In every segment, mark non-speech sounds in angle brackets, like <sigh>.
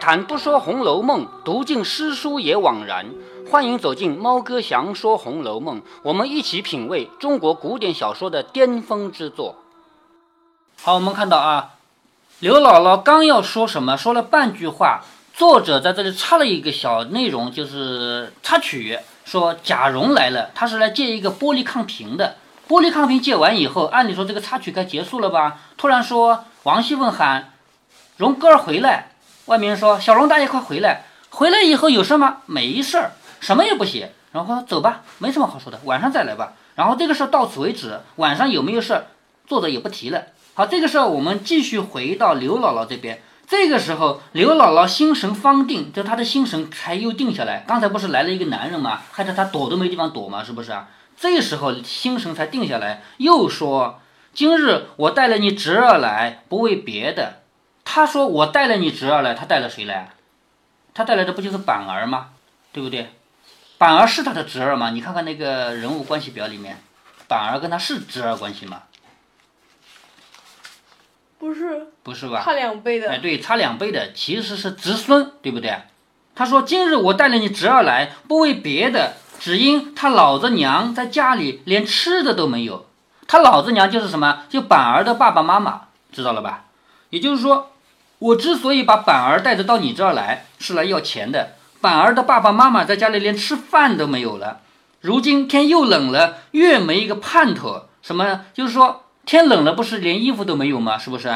谈不说《红楼梦》，读尽诗书也枉然。欢迎走进猫哥祥说《红楼梦》，我们一起品味中国古典小说的巅峰之作。好，我们看到啊，刘姥姥刚要说什么，说了半句话，作者在这里插了一个小内容，就是插曲，说贾蓉来了，他是来借一个玻璃抗瓶的。玻璃抗瓶借完以后，按理说这个插曲该结束了吧？突然说王熙凤喊蓉哥儿回来，外面人说小龙大爷快回来。回来以后有事吗？没事儿，什么也不写。然后说走吧，没什么好说的，晚上再来吧。然后这个事儿到此为止，晚上有没有事儿，作者也不提了。好，这个时候我们继续回到刘姥姥这边。这个时候刘姥姥心神方定，就她的心神才又定下来。刚才不是来了一个男人吗？害得她躲都没地方躲嘛，是不是啊？这时候心神才定下来，又说：“今日我带了你侄儿来，不为别的。”他说：“我带了你侄儿来，他带了谁来？他带来的不就是板儿吗？对不对？板儿是他的侄儿吗？你看看那个人物关系表里面，板儿跟他是侄儿关系吗？不是，不是吧？差两倍的。哎，对，差两倍的其实是侄孙，对不对？他说：“今日我带了你侄儿来，不为别的。”只因他老子娘在家里连吃的都没有，他老子娘就是什么？就板儿的爸爸妈妈，知道了吧？也就是说，我之所以把板儿带着到你这儿来，是来要钱的。板儿的爸爸妈妈在家里连吃饭都没有了，如今天又冷了，越没一个盼头。什么？就是说天冷了，不是连衣服都没有吗？是不是？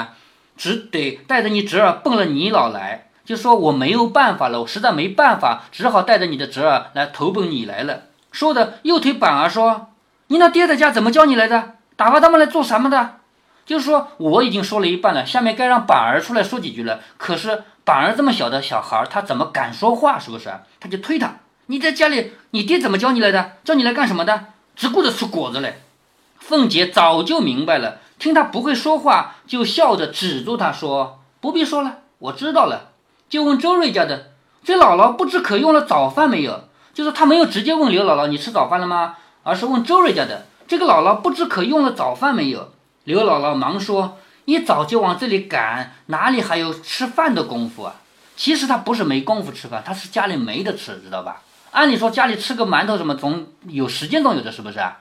只得带着你侄儿奔了你老来。就说我没有办法了，我实在没办法，只好带着你的侄儿来投奔你来了。说的又推板儿说：“你那爹在家怎么教你来的？打发他们来做什么的？”就是说我已经说了一半了，下面该让板儿出来说几句了。可是板儿这么小的小孩，他怎么敢说话？是不是？他就推他：“你在家里，你爹怎么教你来的？叫你来干什么的？只顾着吃果子嘞。”凤姐早就明白了，听他不会说话，就笑着止住他说：“不必说了，我知道了。”就问周瑞家的这姥姥不知可用了早饭没有？就是他没有直接问刘姥姥你吃早饭了吗？而是问周瑞家的这个姥姥不知可用了早饭没有？刘姥姥忙说：“一早就往这里赶，哪里还有吃饭的功夫啊？”其实他不是没功夫吃饭，他是家里没得吃，知道吧？按理说家里吃个馒头什么总有时间总有的，是不是啊？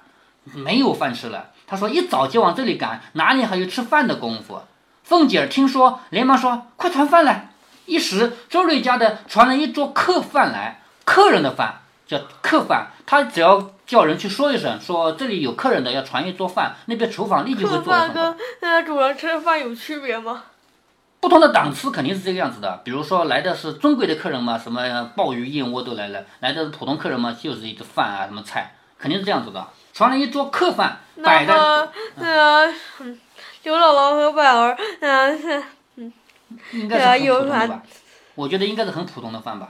没有饭吃了。他说一早就往这里赶，哪里还有吃饭的功夫？凤姐儿听说，连忙说：“快传饭来。”一时，周瑞家的传了一桌客饭来，客人的饭叫客饭。他只要叫人去说一声，说这里有客人的，要传一桌饭，那边厨房立即会做。客饭跟呃主人吃的饭有区别吗？不同的档次肯定是这个样子的。比如说来的是尊贵的客人嘛，什么鲍鱼、燕窝都来了；来的是普通客人嘛，就是一个饭啊，什么菜，肯定是这样子的。传了一桌客饭，摆的。那个刘姥姥和板儿，嗯。应该是很普通的吧？我觉得应该是很普通的饭吧。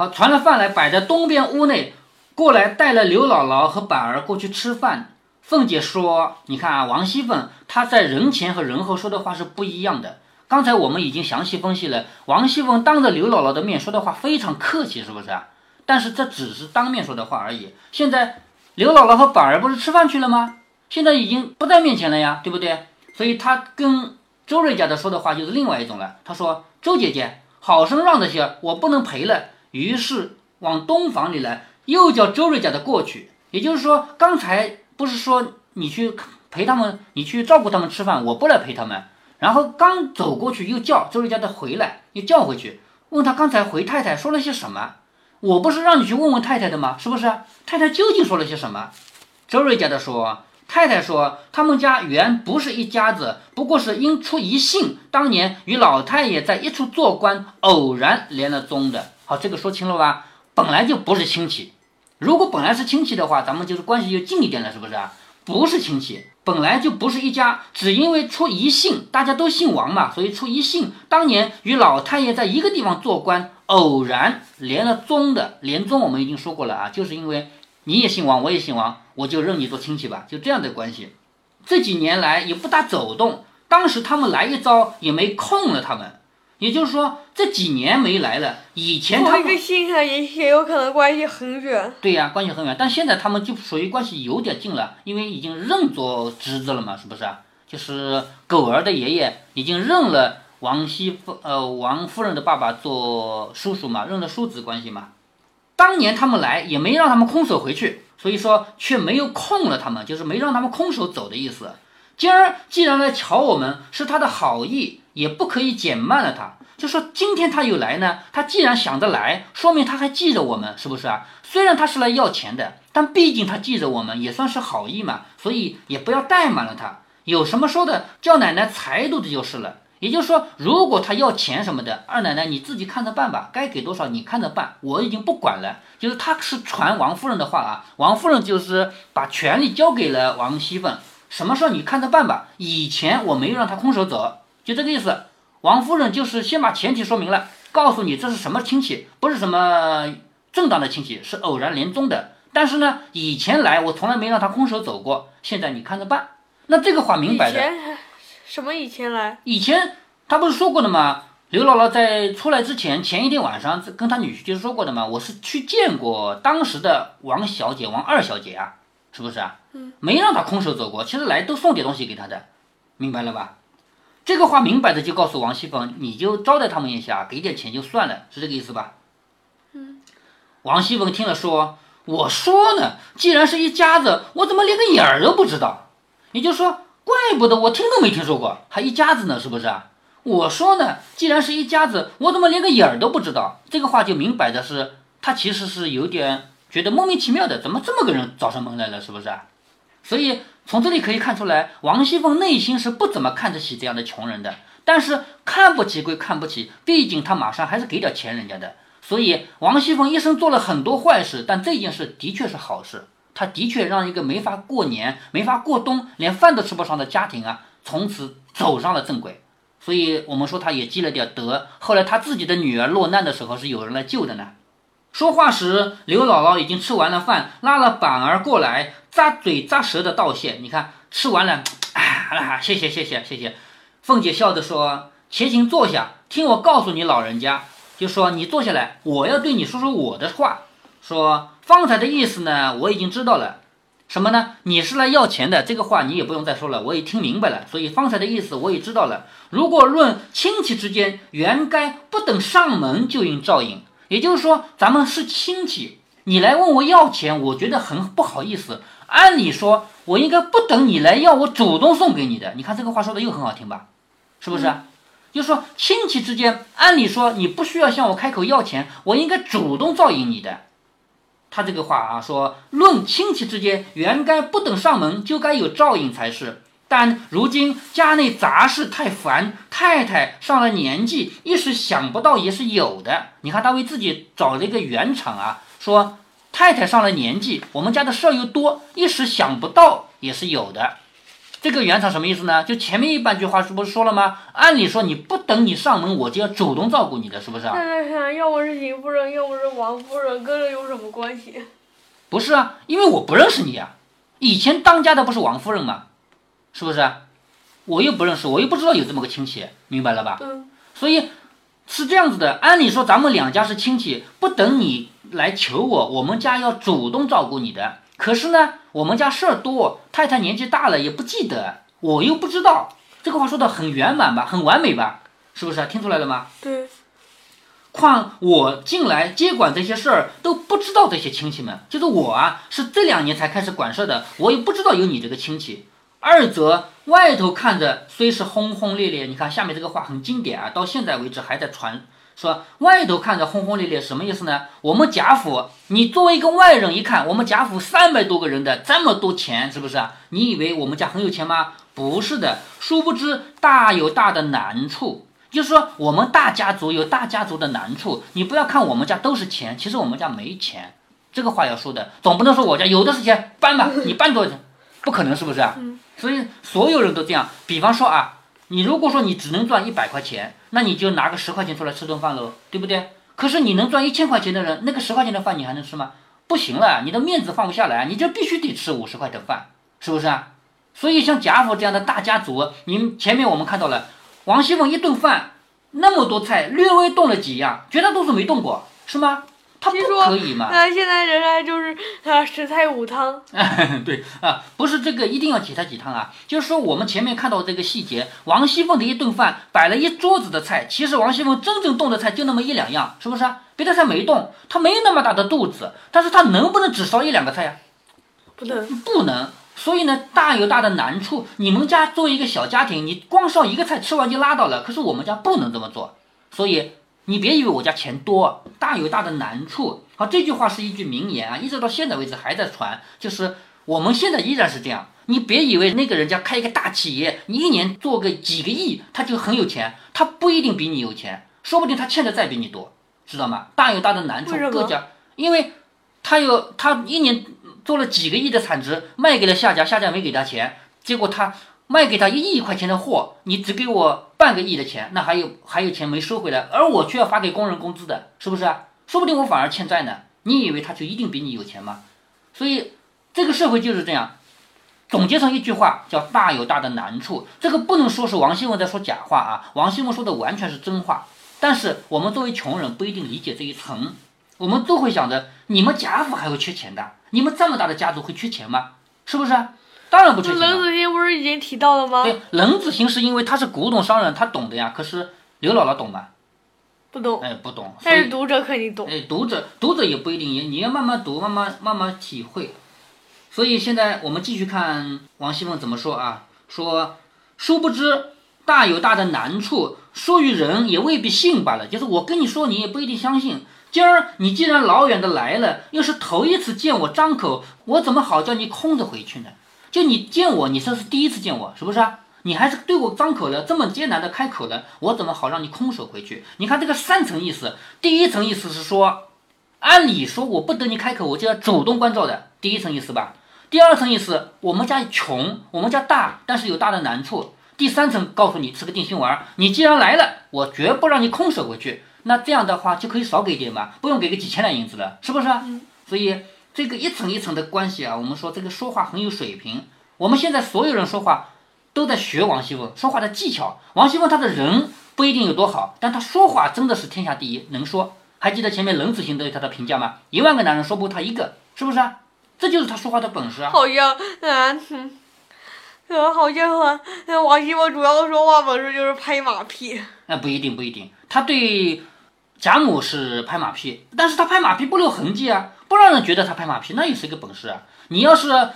好，传了饭来，摆在东边屋内，过来带了刘姥姥和板儿过去吃饭。凤姐说：“你看啊，王熙凤她在人前和人后说的话是不一样的。刚才我们已经详细分析了，王熙凤当着刘姥姥的面说的话非常客气，是不是？但是这只是当面说的话而已。现在刘姥姥和板儿不是吃饭去了吗？现在已经不在面前了呀，对不对？所以她跟。”周瑞家的说的话就是另外一种了。她说：“周姐姐，好生让着些，我不能陪了。”于是往东房里来，又叫周瑞家的过去。也就是说，刚才不是说你去陪他们，你去照顾他们吃饭，我不来陪他们。然后刚走过去，又叫周瑞家的回来，又叫回去，问他刚才回太太说了些什么？我不是让你去问问太太的吗？是不是？太太究竟说了些什么？周瑞家的说。太太说：“他们家原不是一家子，不过是因出一姓，当年与老太爷在一处做官，偶然连了宗的。好，这个说清了吧？本来就不是亲戚。如果本来是亲戚的话，咱们就是关系就近一点了，是不是啊？不是亲戚，本来就不是一家，只因为出一姓，大家都姓王嘛，所以出一姓。当年与老太爷在一个地方做官，偶然连了宗的。连宗我们已经说过了啊，就是因为。”你也姓王，我也姓王，我就认你做亲戚吧，就这样的关系。这几年来也不大走动，当时他们来一遭也没空了，他们，也就是说这几年没来了。以前他们一个姓上也也有可能关系很远。对呀，关系很远，但现在他们就属于关系有点近了，因为已经认作侄子了嘛，是不是啊？就是狗儿的爷爷已经认了王熙凤呃王夫人的爸爸做叔叔嘛，认了叔侄关系嘛。当年他们来也没让他们空手回去，所以说却没有空了他们，就是没让他们空手走的意思。今儿既然来瞧我们，是他的好意，也不可以减慢了他。就说今天他有来呢，他既然想得来，说明他还记着我们，是不是啊？虽然他是来要钱的，但毕竟他记着我们，也算是好意嘛，所以也不要怠慢了他。有什么说的，叫奶奶裁度的就是了。也就是说，如果他要钱什么的，二奶奶你自己看着办吧，该给多少你看着办，我已经不管了。就是他是传王夫人的话啊，王夫人就是把权力交给了王熙凤。什么事儿你看着办吧。以前我没有让他空手走，就这个意思。王夫人就是先把前提说明了，告诉你这是什么亲戚，不是什么正当的亲戚，是偶然连宗的。但是呢，以前来我从来没让他空手走过，现在你看着办。那这个话明摆的。以前什么以前来？以前他不是说过的吗？刘姥姥在出来之前，前一天晚上跟他女婿就是说过的嘛，我是去见过当时的王小姐、王二小姐啊。是不是啊？嗯，没让她空手走过，其实来都送点东西给她的，明白了吧？这个话明摆着就告诉王熙凤，你就招待他们一下，给点钱就算了，是这个意思吧？嗯。王熙凤听了说：“我说呢，既然是一家子，我怎么连个影儿都不知道？也就是说，怪不得我听都没听说过，还一家子呢，是不是啊？我说呢，既然是一家子，我怎么连个影儿都不知道？这个话就明摆着是，他其实是有点。”觉得莫名其妙的，怎么这么个人找上门来了？是不是啊？所以从这里可以看出来，王熙凤内心是不怎么看得起这样的穷人的。但是看不起归看不起，毕竟他马上还是给点钱人家的。所以王熙凤一生做了很多坏事，但这件事的确是好事。他的确让一个没法过年、没法过冬、连饭都吃不上的家庭啊，从此走上了正轨。所以我们说他也积了点德。后来他自己的女儿落难的时候，是有人来救的呢。说话时，刘姥姥已经吃完了饭，拉了板儿过来，咂嘴咂舌的道谢。你看，吃完了，啊，谢谢谢谢谢谢。凤姐笑着说：“且请坐下，听我告诉你老人家，就说你坐下来，我要对你说说我的话。说方才的意思呢，我已经知道了。什么呢？你是来要钱的，这个话你也不用再说了，我也听明白了。所以方才的意思我也知道了。如果论亲戚之间，原该不等上门就应照应。”也就是说，咱们是亲戚，你来问我要钱，我觉得很不好意思。按理说，我应该不等你来要，我主动送给你的。你看这个话说的又很好听吧？是不是？就是说，亲戚之间，按理说你不需要向我开口要钱，我应该主动照应你的。他这个话啊，说论亲戚之间，原该不等上门就该有照应才是。但如今家内杂事太烦，太太上了年纪，一时想不到也是有的。你看他为自己找了一个圆场啊，说太太上了年纪，我们家的事儿又多，一时想不到也是有的。这个圆场什么意思呢？就前面一半句话是不是说了吗？按理说你不等你上门，我就要主动照顾你的，是不是啊？要不是邢夫人，要不是王夫人，跟这有什么关系？不是啊，因为我不认识你啊。以前当家的不是王夫人吗？是不是？我又不认识，我又不知道有这么个亲戚，明白了吧？嗯。所以是这样子的，按理说咱们两家是亲戚，不等你来求我，我们家要主动照顾你的。可是呢，我们家事儿多，太太年纪大了也不记得，我又不知道。这个话说的很圆满吧，很完美吧？是不是？听出来了吗？对。况我进来接管这些事儿都不知道这些亲戚们，就是我啊，是这两年才开始管事儿的，我也不知道有你这个亲戚。二则外头看着虽是轰轰烈烈，你看下面这个话很经典啊，到现在为止还在传。说外头看着轰轰烈烈，什么意思呢？我们贾府，你作为一个外人一看，我们贾府三百多个人的这么多钱，是不是啊？你以为我们家很有钱吗？不是的，殊不知大有大的难处。就是说我们大家族有大家族的难处，你不要看我们家都是钱，其实我们家没钱。这个话要说的，总不能说我家有的是钱，搬吧，你搬多少钱？不可能，是不是啊？所以所有人都这样。比方说啊，你如果说你只能赚一百块钱，那你就拿个十块钱出来吃顿饭喽，对不对？可是你能赚一千块钱的人，那个十块钱的饭你还能吃吗？不行了，你的面子放不下来，你就必须得吃五十块的饭，是不是啊？所以像贾府这样的大家族，你前面我们看到了，王熙凤一顿饭那么多菜，略微动了几样，绝大多数没动过，是吗？他不可以嘛？那现在人家就是啊，十菜五汤。<laughs> 对啊，不是这个一定要几菜几汤啊，就是说我们前面看到这个细节，王熙凤的一顿饭摆了一桌子的菜，其实王熙凤真正动的菜就那么一两样，是不是啊？别的菜没动，她没那么大的肚子，但是她能不能只烧一两个菜呀、不能，不能。所以呢，大有大的难处。你们家作为一个小家庭，你光烧一个菜吃完就拉倒了，可是我们家不能这么做。所以你别以为我家钱多，大有大的难处。好，这句话是一句名言啊，一直到现在为止还在传，就是我们现在依然是这样。你别以为那个人家开一个大企业，你一年做个几个亿，他就很有钱，他不一定比你有钱，说不定他欠的债比你多，知道吗？大有大的难处各家，因为他有他一年做了几个亿的产值，卖给了下家，下家没给他钱，结果他卖给他一亿块钱的货，你只给我半个亿的钱，那还有还有钱没收回来，而我却要发给工人工资的，是不是？说不定我反而欠债呢。你以为他就一定比你有钱吗？所以这个社会就是这样。总结成一句话叫“大有大的难处”，这个不能说是王熙凤在说假话啊，王熙凤说的完全是真话。但是我们作为穷人不一定理解这一层，我们都会想着你们贾府还会缺钱的？你们这么大的家族会缺钱吗？是不是？当然不缺钱。冷子兴不是已经提到了吗？对，冷子兴是因为他是古董商人，他懂的呀。可是刘姥姥懂吗？不懂，哎，不懂。但是读者肯定懂。哎，读者读者也不一定，也你要慢慢读，慢慢慢慢体会。所以现在我们继续看王熙凤怎么说啊？说，殊不知大有大的难处，说与人也未必信罢了。就是我跟你说，你也不一定相信。今儿你既然老远的来了，又是头一次见我张口，我怎么好叫你空着回去呢？就你见我，你这是第一次见我，是不是啊？你还是对我张口了，这么艰难的开口了，我怎么好让你空手回去？你看这个三层意思，第一层意思是说，按理说我不等你开口，我就要主动关照的，第一层意思吧。第二层意思，我们家穷，我们家大，但是有大的难处。第三层告诉你吃个定心丸，你既然来了，我绝不让你空手回去。那这样的话就可以少给点吧，不用给个几千两银子了，是不是啊？所以这个一层一层的关系啊，我们说这个说话很有水平。我们现在所有人说话都在学王熙凤说话的技巧。王熙凤她的人不一定有多好，但她说话真的是天下第一，能说。还记得前面冷子兴对她的评价吗？一万个男人说不过她一个，是不是啊？这就是她说话的本事啊。好像，啊，好像啊，呃王熙凤主要说话本事就是拍马屁。那不一定，不一定。他对贾母是拍马屁，但是他拍马屁不留痕迹啊，不让人觉得他拍马屁，那也是一个本事啊。你要是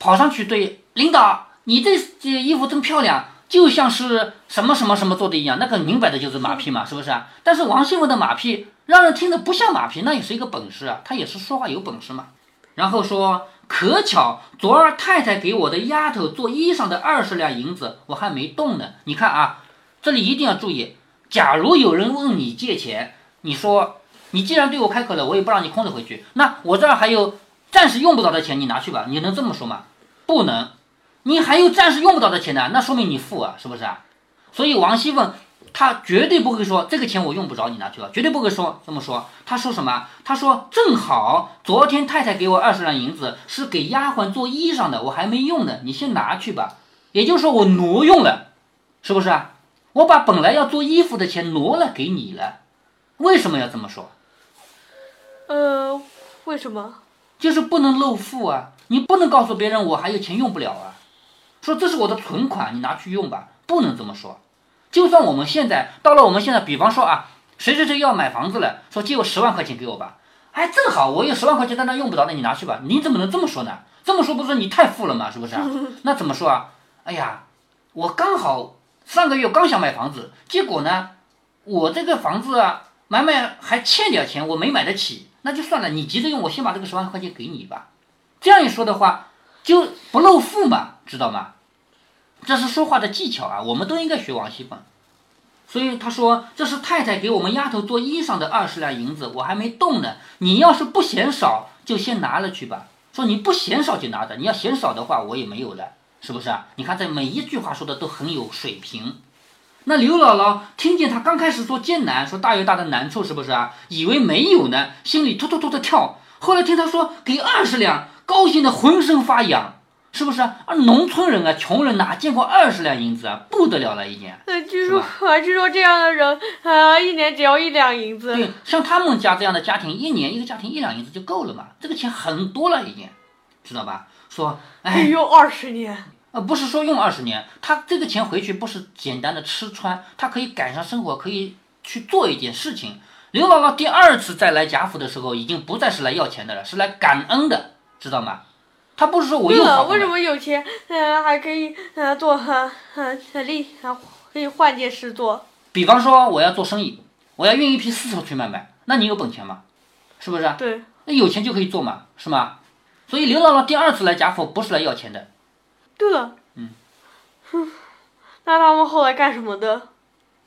跑上去对领导，你这这衣服真漂亮，就像是什么什么什么做的一样，那个明摆的就是马屁嘛，是不是啊？但是王熙凤的马屁让人听着不像马屁，那也是一个本事啊，他也是说话有本事嘛。然后说，可巧昨儿太太给我的丫头做衣裳的二十两银子，我还没动呢。你看啊，这里一定要注意，假如有人问你借钱，你说你既然对我开口了，我也不让你空着回去，那我这儿还有暂时用不着的钱，你拿去吧。你能这么说吗？不能，你还有暂时用不着的钱呢，那说明你富啊，是不是啊？所以王熙凤她绝对不会说这个钱我用不着，你拿去吧，绝对不会说这么说。她说什么？她说正好昨天太太给我二十两银子，是给丫鬟做衣裳的，我还没用呢，你先拿去吧。也就是说我挪用了，是不是啊？我把本来要做衣服的钱挪了给你了，为什么要这么说？呃，为什么？就是不能露富啊！你不能告诉别人我还有钱用不了啊，说这是我的存款，你拿去用吧，不能这么说。就算我们现在到了我们现在，比方说啊，谁谁谁要买房子了，说借我十万块钱给我吧，哎，正好我有十万块钱在那用不着，那你拿去吧。你怎么能这么说呢？这么说不是你太富了吗？是不是啊？<laughs> 那怎么说啊？哎呀，我刚好上个月刚想买房子，结果呢，我这个房子啊，买买还欠点钱，我没买得起，那就算了。你急着用，我先把这个十万块钱给你吧。这样一说的话，就不露富嘛，知道吗？这是说话的技巧啊，我们都应该学王熙凤。所以他说：“这是太太给我们丫头做衣裳的二十两银子，我还没动呢。你要是不嫌少，就先拿了去吧。说你不嫌少就拿着，你要嫌少的话，我也没有了，是不是啊？你看这每一句话说的都很有水平。那刘姥姥听见他刚开始说艰难，说大有大的难处，是不是啊？以为没有呢，心里突突突的跳。后来听他说给二十两，高兴的浑身发痒。是不是啊？啊，农村人啊，穷人哪见过二十两银子啊？不得了了，已经。呃，据说啊，据说这样的人，啊，一年只要一两银子。对，像他们家这样的家庭，一年一个家庭一两银子就够了嘛，这个钱很多了已经，知道吧？说，哎，用二十年。呃，不是说用二十年，他这个钱回去不是简单的吃穿，他可以改善生活，可以去做一件事情。刘姥姥第二次再来贾府的时候，已经不再是来要钱的了，是来感恩的，知道吗？他不是说我又好为什么有钱，嗯，还可以，呃，做很很很利，可以换件事做。比方说，我要做生意，我要运一批丝绸去卖卖，那你有本钱吗？是不是？对。那有钱就可以做嘛，是吗？所以刘姥姥第二次来贾府不是来要钱的。对了。嗯。哼，<laughs> 那他们后来干什么的？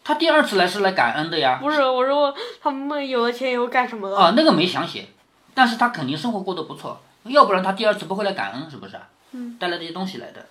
他第二次来是来感恩的呀。不是，我说他们有了钱以后干什么的？啊，那个没详写，但是他肯定生活过得不错。要不然他第二次不会来感恩，是不是？嗯。带来这些东西来的，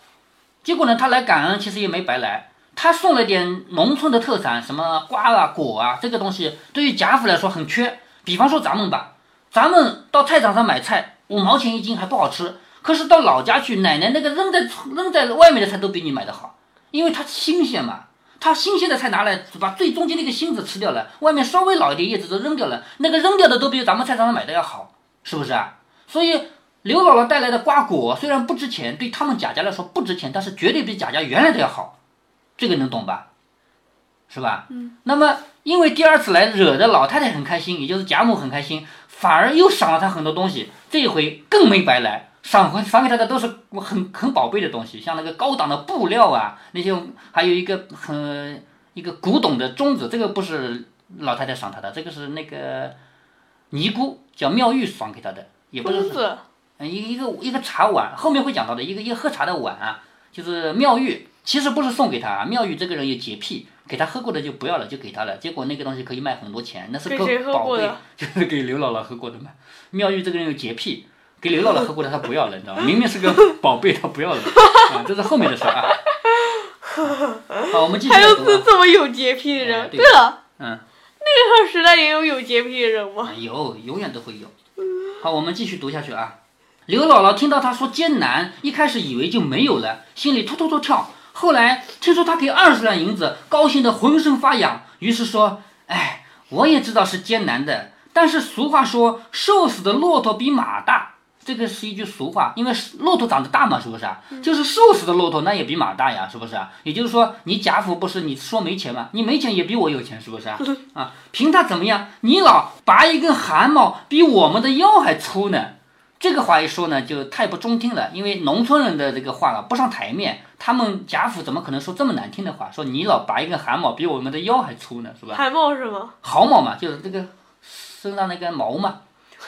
结果呢，他来感恩其实也没白来，他送了点农村的特产，什么瓜啊、果啊，这个东西对于贾府来说很缺。比方说咱们吧，咱们到菜场上买菜，五毛钱一斤还不好吃，可是到老家去，奶奶那个扔在扔在外面的菜都比你买的好，因为它新鲜嘛。它新鲜的菜拿来，把最中间那个芯子吃掉了，外面稍微老一点叶子都扔掉了，那个扔掉的都比咱们菜场上买的要好，是不是啊？所以。刘姥姥带来的瓜果虽然不值钱，对他们贾家来说不值钱，但是绝对比贾家原来的要好，这个能懂吧？是吧？嗯。那么因为第二次来惹得老太太很开心，也就是贾母很开心，反而又赏了她很多东西。这一回更没白来，赏回赏给他的都是很很宝贝的东西，像那个高档的布料啊，那些还有一个很一个古董的钟子，这个不是老太太赏他的，这个是那个尼姑叫妙玉赏给他的，也不是。嗯，一个一个一个茶碗，后面会讲到的一个一个喝茶的碗啊，就是妙玉，其实不是送给他，妙玉这个人有洁癖，给他喝过的就不要了，就给他了。结果那个东西可以卖很多钱，那是个宝贝，<laughs> 就是给刘姥姥喝过的嘛。妙玉这个人有洁癖，给刘姥姥喝过的他不要了，你知道吗？<laughs> 明明是个 <laughs> 宝贝，他不要了，啊，这是后面的事啊。好，我们继续。还有这这么有洁癖的人？对了，嗯，那个时代也有有洁癖的人吗？有，永远都会有。好，我们继续读下去啊。刘姥姥听到他说艰难，一开始以为就没有了，心里突突突跳。后来听说他给二十两银子，高兴得浑身发痒，于是说：“哎，我也知道是艰难的，但是俗话说，瘦死的骆驼比马大，这个是一句俗话，因为骆驼长得大嘛，是不是啊？就是瘦死的骆驼那也比马大呀，是不是啊？也就是说，你贾府不是你说没钱吗？你没钱也比我有钱，是不是啊？<laughs> 啊，凭他怎么样？你老拔一根汗毛，比我们的腰还粗呢。”这个话一说呢，就太不中听了。因为农村人的这个话啊，不上台面。他们贾府怎么可能说这么难听的话？说你老拔一根汗毛，比我们的腰还粗呢，是吧？汗毛是吗？毫毛嘛，就是这个身上那根毛嘛。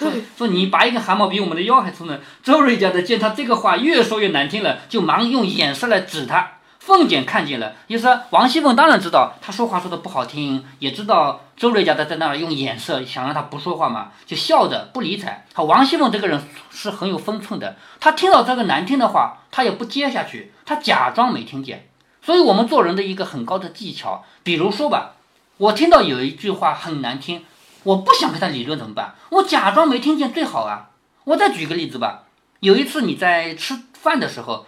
说 <laughs> 说你拔一根汗毛比我们的腰还粗呢。周瑞家的见他这个话越说越难听了，就忙用眼色来指他。凤姐看见了，意思王熙凤当然知道他说话说的不好听，也知道周瑞家的在那儿用眼色想让他不说话嘛，就笑着不理睬。好，王熙凤这个人是很有分寸的，她听到这个难听的话，她也不接下去，她假装没听见。所以我们做人的一个很高的技巧，比如说吧，我听到有一句话很难听，我不想跟他理论怎么办？我假装没听见最好啊。我再举个例子吧，有一次你在吃饭的时候。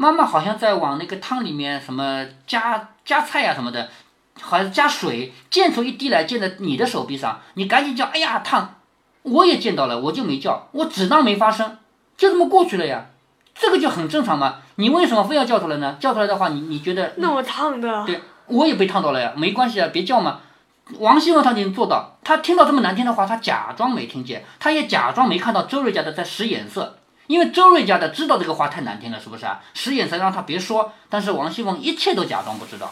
妈妈好像在往那个汤里面什么加加菜呀什么的，好像加水溅出一滴来溅在你的手臂上，你赶紧叫哎呀烫！我也见到了，我就没叫，我只当没发生，就这么过去了呀。这个就很正常嘛。你为什么非要叫出来呢？叫出来的话，你你觉得那么烫的？对，我也被烫到了呀，没关系啊，别叫嘛。王熙凤她已经做到，她听到这么难听的话，她假装没听见，她也假装没看到周瑞家的在使眼色。因为周瑞家的知道这个话太难听了，是不是啊？使眼色让他别说，但是王熙凤一切都假装不知道。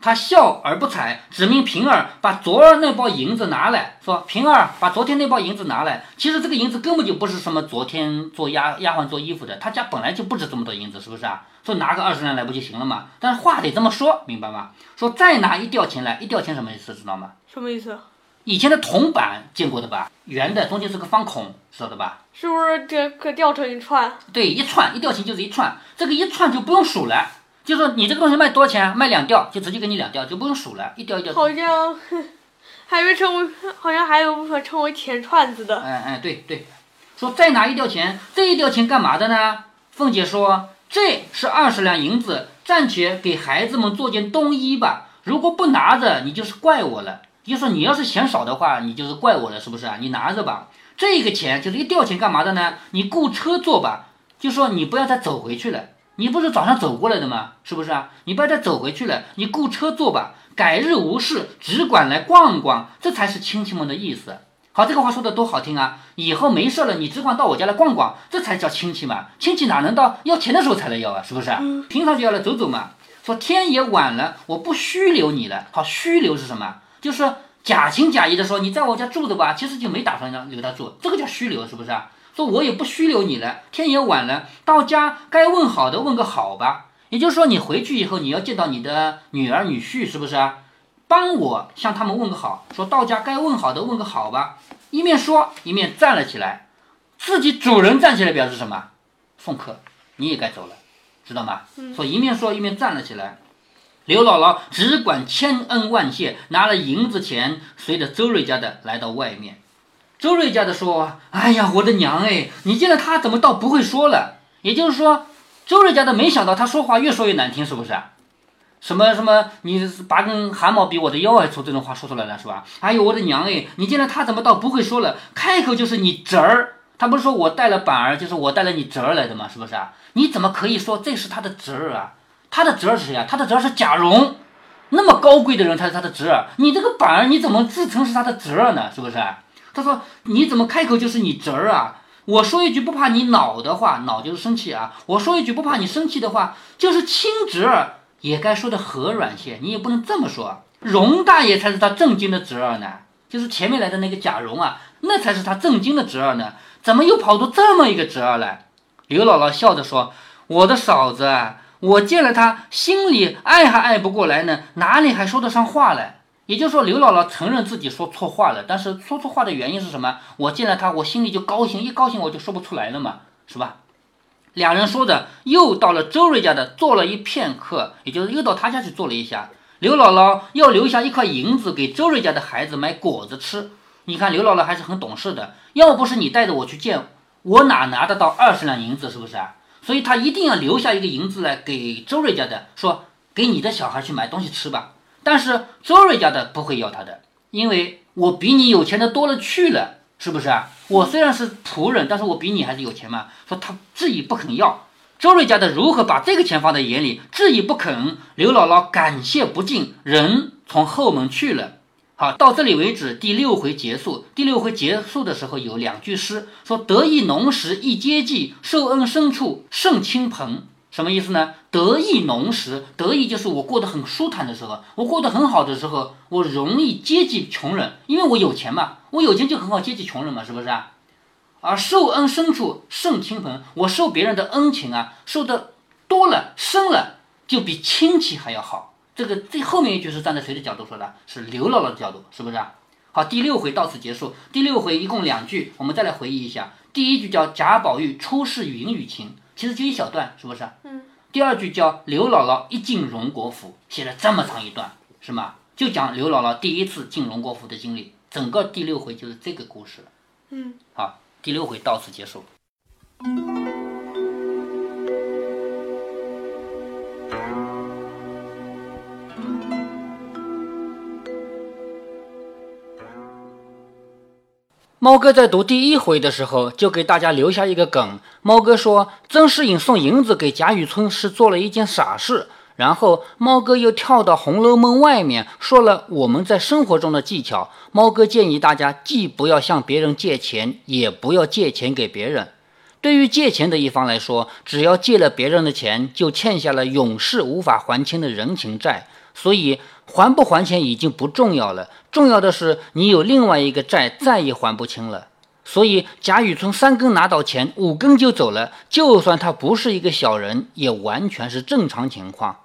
他笑而不睬，指明平儿把昨儿那包银子拿来说：“平儿把昨天那包银子拿来。”其实这个银子根本就不是什么昨天做丫丫鬟做衣服的，他家本来就不止这么多银子，是不是啊？说拿个二十两来不就行了嘛？但是话得这么说，明白吗？说再拿一吊钱来，一吊钱什么意思？知道吗？什么意思？以前的铜板见过的吧？圆的，中间是个方孔，知道的吧？是不是这可吊成一串？对，一串一吊钱就是一串，这个一串就不用数了，就说你这个东西卖多少钱，卖两吊就直接给你两吊，就不用数了，一吊一吊。好像还被称为，好像还有部分称为钱串子的。哎哎，对对，说再拿一吊钱，这一吊钱干嘛的呢？凤姐说：“这是二十两银子，暂且给孩子们做件冬衣吧。如果不拿着，你就是怪我了。就说你要是嫌少的话，你就是怪我了，是不是啊？你拿着吧。这个钱就是一吊钱干嘛的呢？你雇车坐吧。就说你不要再走回去了。你不是早上走过来的吗？是不是啊？你不要再走回去了。你雇车坐吧。改日无事，只管来逛逛，这才是亲戚们的意思。”好，这个话说的多好听啊！以后没事了，你只管到我家来逛逛，这才叫亲戚嘛。亲戚哪能到要钱的时候才来要啊？是不是？平常就要来走走嘛。说天也晚了，我不虚留你了。好，虚留是什么？就是假情假意的说你在我家住着吧，其实就没打算让留他住，这个叫虚留，是不是？说我也不虚留你了，天也晚了，到家该问好的问个好吧。也就是说，你回去以后你要见到你的女儿女婿，是不是啊？帮我向他们问个好，说到家该问好的问个好吧。一面说一面站了起来，自己主人站起来表示什么？送客，你也该走了，知道吗？说一面说一面站了起来。刘姥姥只管千恩万谢，拿了银子钱，随着周瑞家的来到外面。周瑞家的说：“哎呀，我的娘哎，你见了他怎么倒不会说了？”也就是说，周瑞家的没想到他说话越说越难听，是不是？什么什么？你拔根汗毛比我的腰还粗，这种话说出来了是吧？哎呦我的娘哎！你见了他怎么倒不会说了？开口就是你侄儿，他不是说我带了板儿，就是我带了你侄儿来的吗？是不是啊？你怎么可以说这是他的侄儿啊？他的侄儿是谁啊？他的侄儿是贾蓉，那么高贵的人才是他的侄儿。你这个板儿你怎么自称是他的侄儿呢？是不是？他说你怎么开口就是你侄儿啊？我说一句不怕你恼的话，恼就是生气啊。我说一句不怕你生气的话，就是亲侄儿。也该说的和软些，你也不能这么说。荣大爷才是他正经的侄儿呢，就是前面来的那个贾蓉啊，那才是他正经的侄儿呢。怎么又跑出这么一个侄儿来？刘姥姥笑着说：“我的嫂子，我见了他，心里爱还爱不过来呢，哪里还说得上话来？”也就是说，刘姥姥承认自己说错话了，但是说错话的原因是什么？我见了他，我心里就高兴，一高兴我就说不出来了嘛，是吧？两人说着，又到了周瑞家的坐了一片刻，也就是又到他家去坐了一下。刘姥姥要留下一块银子给周瑞家的孩子买果子吃。你看刘姥姥还是很懂事的，要不是你带着我去见，我哪拿得到二十两银子，是不是啊？所以她一定要留下一个银子来给周瑞家的，说给你的小孩去买东西吃吧。但是周瑞家的不会要他的，因为我比你有钱的多了去了。是不是啊？我虽然是仆人，但是我比你还是有钱嘛。说他自己不肯要，周瑞家的如何把这个钱放在眼里，自己不肯。刘姥姥感谢不尽，人从后门去了。好，到这里为止，第六回结束。第六回结束的时候有两句诗，说得意浓时一接济，受恩深处甚亲朋。什么意思呢？得意浓时，得意就是我过得很舒坦的时候，我过得很好的时候，我容易接济穷人，因为我有钱嘛，我有钱就很好接济穷人嘛，是不是啊？而受恩深处胜亲朋，我受别人的恩情啊，受的多了深了，就比亲戚还要好。这个最后面一句是站在谁的角度说的？是刘姥姥的角度，是不是啊？好，第六回到此结束。第六回一共两句，我们再来回忆一下。第一句叫贾宝玉初试云雨情。其实就一小段，是不是？嗯。第二句叫刘姥姥一进荣国府，写了这么长一段，是吗？就讲刘姥姥第一次进荣国府的经历，整个第六回就是这个故事。嗯。好，第六回到此结束。猫哥在读第一回的时候，就给大家留下一个梗。猫哥说，曾士隐送银子给贾雨村是做了一件傻事。然后猫哥又跳到《红楼梦》外面说了我们在生活中的技巧。猫哥建议大家既不要向别人借钱，也不要借钱给别人。对于借钱的一方来说，只要借了别人的钱，就欠下了永世无法还清的人情债。所以还不还钱已经不重要了，重要的是你有另外一个债再也还不清了。所以贾雨村三更拿到钱，五更就走了，就算他不是一个小人，也完全是正常情况。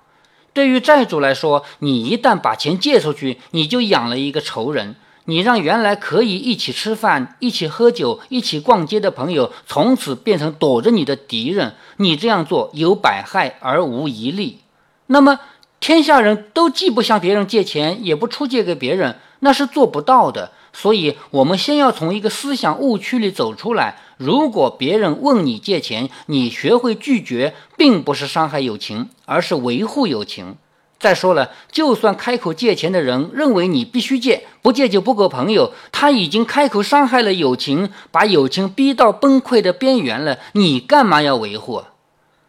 对于债主来说，你一旦把钱借出去，你就养了一个仇人，你让原来可以一起吃饭、一起喝酒、一起逛街的朋友，从此变成躲着你的敌人。你这样做有百害而无一利。那么。天下人都既不向别人借钱，也不出借给别人，那是做不到的。所以，我们先要从一个思想误区里走出来。如果别人问你借钱，你学会拒绝，并不是伤害友情，而是维护友情。再说了，就算开口借钱的人认为你必须借，不借就不够朋友，他已经开口伤害了友情，把友情逼到崩溃的边缘了，你干嘛要维护？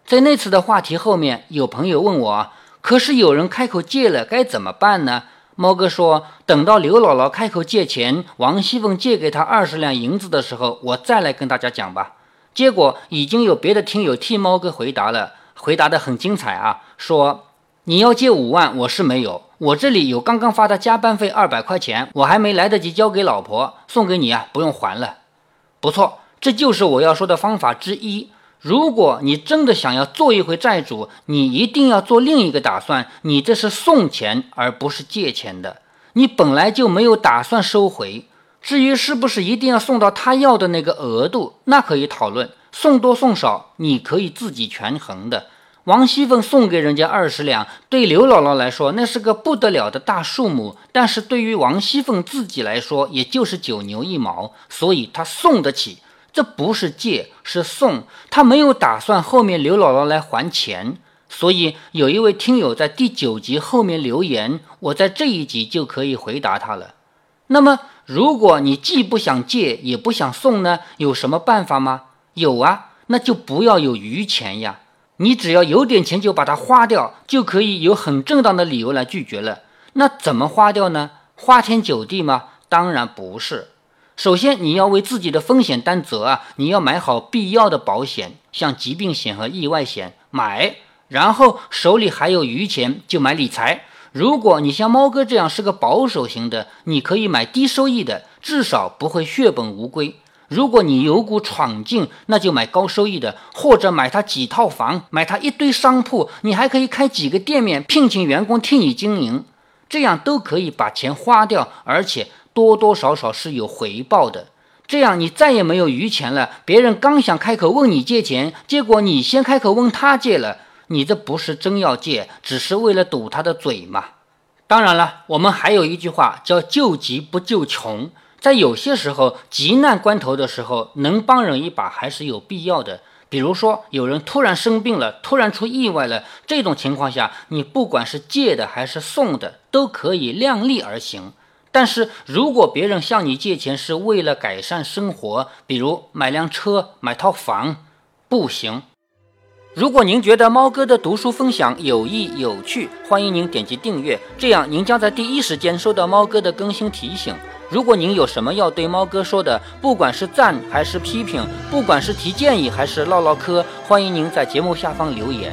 在那次的话题后面，有朋友问我，可是有人开口借了，该怎么办呢？猫哥说，等到刘姥姥开口借钱，王熙凤借给他二十两银子的时候，我再来跟大家讲吧。结果已经有别的听友替猫哥回答了，回答的很精彩啊，说。你要借五万，我是没有。我这里有刚刚发的加班费二百块钱，我还没来得及交给老婆，送给你啊，不用还了。不错，这就是我要说的方法之一。如果你真的想要做一回债主，你一定要做另一个打算，你这是送钱而不是借钱的，你本来就没有打算收回。至于是不是一定要送到他要的那个额度，那可以讨论，送多送少你可以自己权衡的。王熙凤送给人家二十两，对刘姥姥来说那是个不得了的大数目，但是对于王熙凤自己来说，也就是九牛一毛，所以她送得起。这不是借，是送。他没有打算后面刘姥姥来还钱，所以有一位听友在第九集后面留言，我在这一集就可以回答他了。那么，如果你既不想借也不想送呢？有什么办法吗？有啊，那就不要有余钱呀。你只要有点钱就把它花掉，就可以有很正当的理由来拒绝了。那怎么花掉呢？花天酒地吗？当然不是。首先你要为自己的风险担责啊，你要买好必要的保险，像疾病险和意外险买。然后手里还有余钱就买理财。如果你像猫哥这样是个保守型的，你可以买低收益的，至少不会血本无归。如果你有股闯劲，那就买高收益的，或者买他几套房，买他一堆商铺，你还可以开几个店面，聘请员工替你经营，这样都可以把钱花掉，而且多多少少是有回报的。这样你再也没有余钱了。别人刚想开口问你借钱，结果你先开口问他借了，你这不是真要借，只是为了堵他的嘴嘛。当然了，我们还有一句话叫“救急不救穷”。在有些时候，急难关头的时候，能帮人一把还是有必要的。比如说，有人突然生病了，突然出意外了，这种情况下，你不管是借的还是送的，都可以量力而行。但是如果别人向你借钱是为了改善生活，比如买辆车、买套房，不行。如果您觉得猫哥的读书分享有益有趣，欢迎您点击订阅，这样您将在第一时间收到猫哥的更新提醒。如果您有什么要对猫哥说的，不管是赞还是批评，不管是提建议还是唠唠嗑，欢迎您在节目下方留言。